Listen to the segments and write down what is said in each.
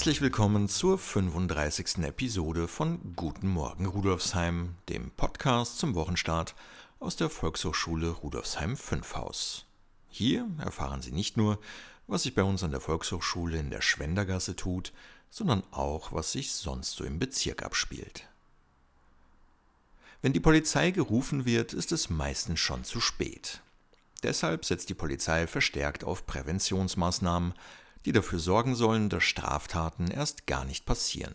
Herzlich willkommen zur 35. Episode von Guten Morgen Rudolfsheim, dem Podcast zum Wochenstart aus der Volkshochschule Rudolfsheim 5 Haus. Hier erfahren Sie nicht nur, was sich bei uns an der Volkshochschule in der Schwendergasse tut, sondern auch, was sich sonst so im Bezirk abspielt. Wenn die Polizei gerufen wird, ist es meistens schon zu spät. Deshalb setzt die Polizei verstärkt auf Präventionsmaßnahmen, die dafür sorgen sollen, dass Straftaten erst gar nicht passieren.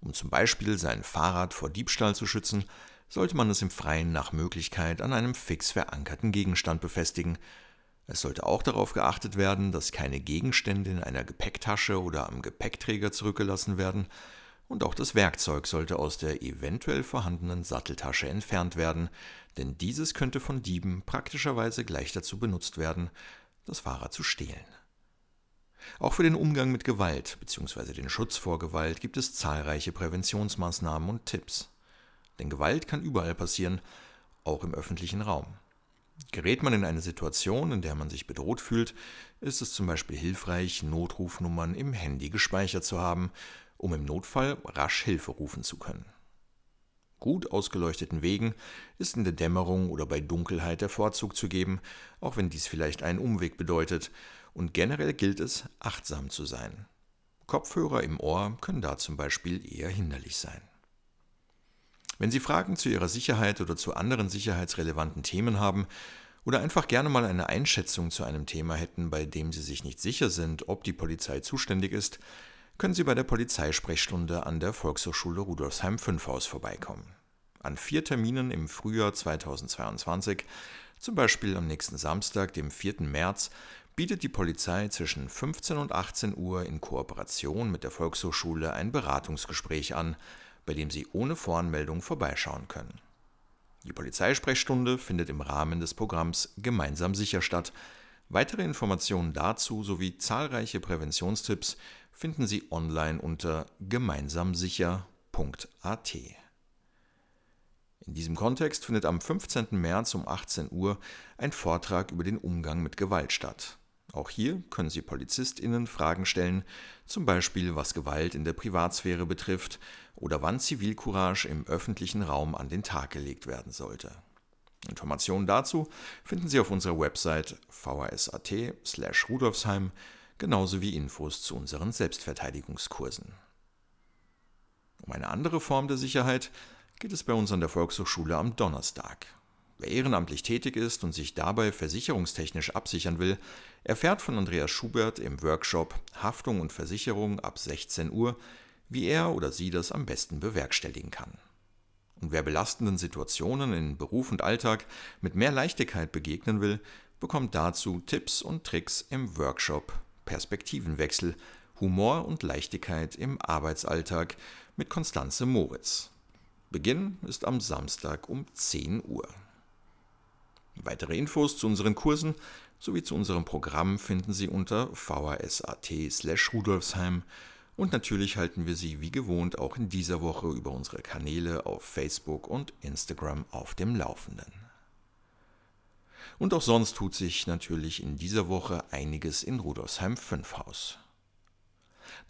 Um zum Beispiel sein Fahrrad vor Diebstahl zu schützen, sollte man es im Freien nach Möglichkeit an einem fix verankerten Gegenstand befestigen. Es sollte auch darauf geachtet werden, dass keine Gegenstände in einer Gepäcktasche oder am Gepäckträger zurückgelassen werden, und auch das Werkzeug sollte aus der eventuell vorhandenen Satteltasche entfernt werden, denn dieses könnte von Dieben praktischerweise gleich dazu benutzt werden, das Fahrrad zu stehlen. Auch für den Umgang mit Gewalt bzw. den Schutz vor Gewalt gibt es zahlreiche Präventionsmaßnahmen und Tipps. Denn Gewalt kann überall passieren, auch im öffentlichen Raum. Gerät man in eine Situation, in der man sich bedroht fühlt, ist es zum Beispiel hilfreich, Notrufnummern im Handy gespeichert zu haben, um im Notfall rasch Hilfe rufen zu können. Gut ausgeleuchteten Wegen ist in der Dämmerung oder bei Dunkelheit der Vorzug zu geben, auch wenn dies vielleicht einen Umweg bedeutet, und generell gilt es, achtsam zu sein. Kopfhörer im Ohr können da zum Beispiel eher hinderlich sein. Wenn Sie Fragen zu Ihrer Sicherheit oder zu anderen sicherheitsrelevanten Themen haben oder einfach gerne mal eine Einschätzung zu einem Thema hätten, bei dem Sie sich nicht sicher sind, ob die Polizei zuständig ist, können Sie bei der Polizeisprechstunde an der Volkshochschule Rudolfsheim 5 Haus vorbeikommen. An vier Terminen im Frühjahr 2022, zum Beispiel am nächsten Samstag, dem 4. März, bietet die Polizei zwischen 15 und 18 Uhr in Kooperation mit der Volkshochschule ein Beratungsgespräch an, bei dem Sie ohne Voranmeldung vorbeischauen können. Die Polizeisprechstunde findet im Rahmen des Programms Gemeinsam sicher statt. Weitere Informationen dazu sowie zahlreiche Präventionstipps finden Sie online unter gemeinsamsicher.at. In diesem Kontext findet am 15. März um 18 Uhr ein Vortrag über den Umgang mit Gewalt statt. Auch hier können Sie PolizistInnen Fragen stellen, zum Beispiel was Gewalt in der Privatsphäre betrifft oder wann Zivilcourage im öffentlichen Raum an den Tag gelegt werden sollte. Informationen dazu finden Sie auf unserer Website vhs.at/rudolfsheim, genauso wie Infos zu unseren Selbstverteidigungskursen. Um eine andere Form der Sicherheit geht es bei uns an der Volkshochschule am Donnerstag. Wer ehrenamtlich tätig ist und sich dabei versicherungstechnisch absichern will, erfährt von Andreas Schubert im Workshop Haftung und Versicherung ab 16 Uhr, wie er oder sie das am besten bewerkstelligen kann. Und wer belastenden Situationen in Beruf und Alltag mit mehr Leichtigkeit begegnen will, bekommt dazu Tipps und Tricks im Workshop Perspektivenwechsel, Humor und Leichtigkeit im Arbeitsalltag mit Konstanze Moritz. Beginn ist am Samstag um 10 Uhr. Weitere Infos zu unseren Kursen sowie zu unserem Programm finden Sie unter vhs.at/rudolfsheim und natürlich halten wir Sie wie gewohnt auch in dieser Woche über unsere Kanäle auf Facebook und Instagram auf dem Laufenden. Und auch sonst tut sich natürlich in dieser Woche einiges in Rudolfsheim 5 Haus.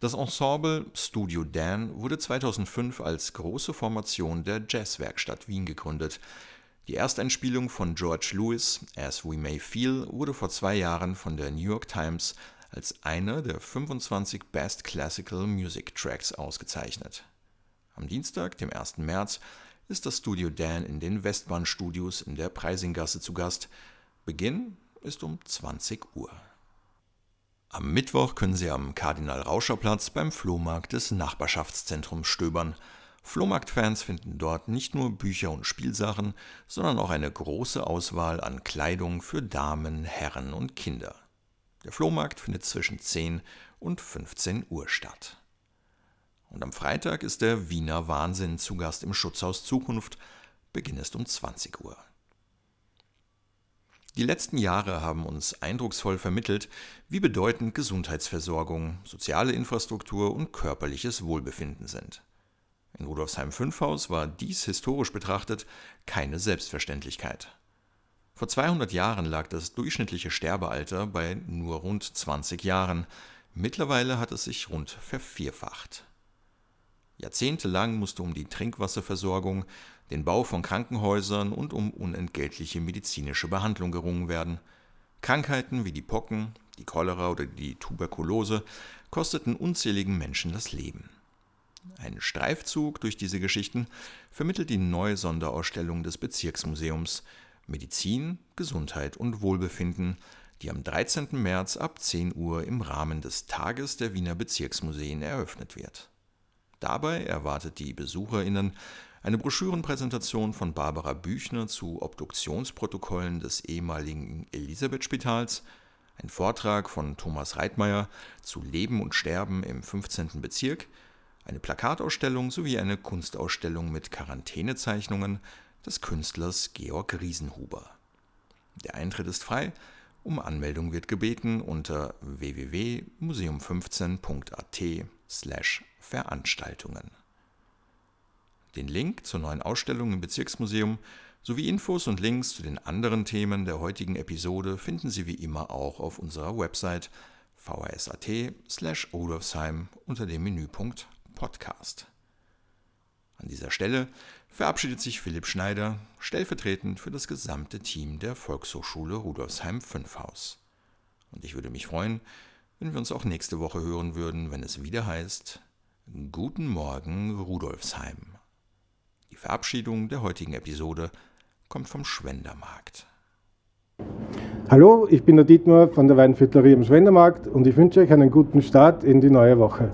Das Ensemble Studio Dan wurde 2005 als große Formation der Jazzwerkstatt Wien gegründet, die Ersteinspielung von George Lewis, As We May Feel, wurde vor zwei Jahren von der New York Times als einer der 25 Best Classical Music Tracks ausgezeichnet. Am Dienstag, dem 1. März, ist das Studio Dan in den Westbahnstudios in der Preisinggasse zu Gast. Beginn ist um 20 Uhr. Am Mittwoch können Sie am Kardinal-Rauscher-Platz beim Flohmarkt des Nachbarschaftszentrums stöbern – Flohmarktfans finden dort nicht nur Bücher und Spielsachen, sondern auch eine große Auswahl an Kleidung für Damen, Herren und Kinder. Der Flohmarkt findet zwischen 10 und 15 Uhr statt. Und am Freitag ist der Wiener Wahnsinn zu Gast im Schutzhaus Zukunft. Beginn ist um 20 Uhr. Die letzten Jahre haben uns eindrucksvoll vermittelt, wie bedeutend Gesundheitsversorgung, soziale Infrastruktur und körperliches Wohlbefinden sind. In Rudolfsheim 5 Haus war dies historisch betrachtet keine Selbstverständlichkeit. Vor 200 Jahren lag das durchschnittliche Sterbealter bei nur rund 20 Jahren. Mittlerweile hat es sich rund vervierfacht. Jahrzehntelang musste um die Trinkwasserversorgung, den Bau von Krankenhäusern und um unentgeltliche medizinische Behandlung gerungen werden. Krankheiten wie die Pocken, die Cholera oder die Tuberkulose kosteten unzähligen Menschen das Leben. Ein Streifzug durch diese Geschichten vermittelt die neue Sonderausstellung des Bezirksmuseums Medizin, Gesundheit und Wohlbefinden, die am 13. März ab 10 Uhr im Rahmen des Tages der Wiener Bezirksmuseen eröffnet wird. Dabei erwartet die BesucherInnen eine Broschürenpräsentation von Barbara Büchner zu Obduktionsprotokollen des ehemaligen Elisabeth-Spitals, ein Vortrag von Thomas Reitmeier zu Leben und Sterben im 15. Bezirk, eine Plakatausstellung sowie eine Kunstausstellung mit Quarantänezeichnungen des Künstlers Georg Riesenhuber. Der Eintritt ist frei, um Anmeldung wird gebeten unter www.museum15.at slash Veranstaltungen. Den Link zur neuen Ausstellung im Bezirksmuseum sowie Infos und Links zu den anderen Themen der heutigen Episode finden Sie wie immer auch auf unserer Website vhs.at slash Odolfsheim unter dem Menüpunkt Podcast. An dieser Stelle verabschiedet sich Philipp Schneider stellvertretend für das gesamte Team der Volkshochschule Rudolfsheim 5 Haus. Und ich würde mich freuen, wenn wir uns auch nächste Woche hören würden, wenn es wieder heißt Guten Morgen Rudolfsheim. Die Verabschiedung der heutigen Episode kommt vom Schwendermarkt. Hallo, ich bin der Dietmar von der Weinviertlerie am Schwendermarkt und ich wünsche euch einen guten Start in die neue Woche.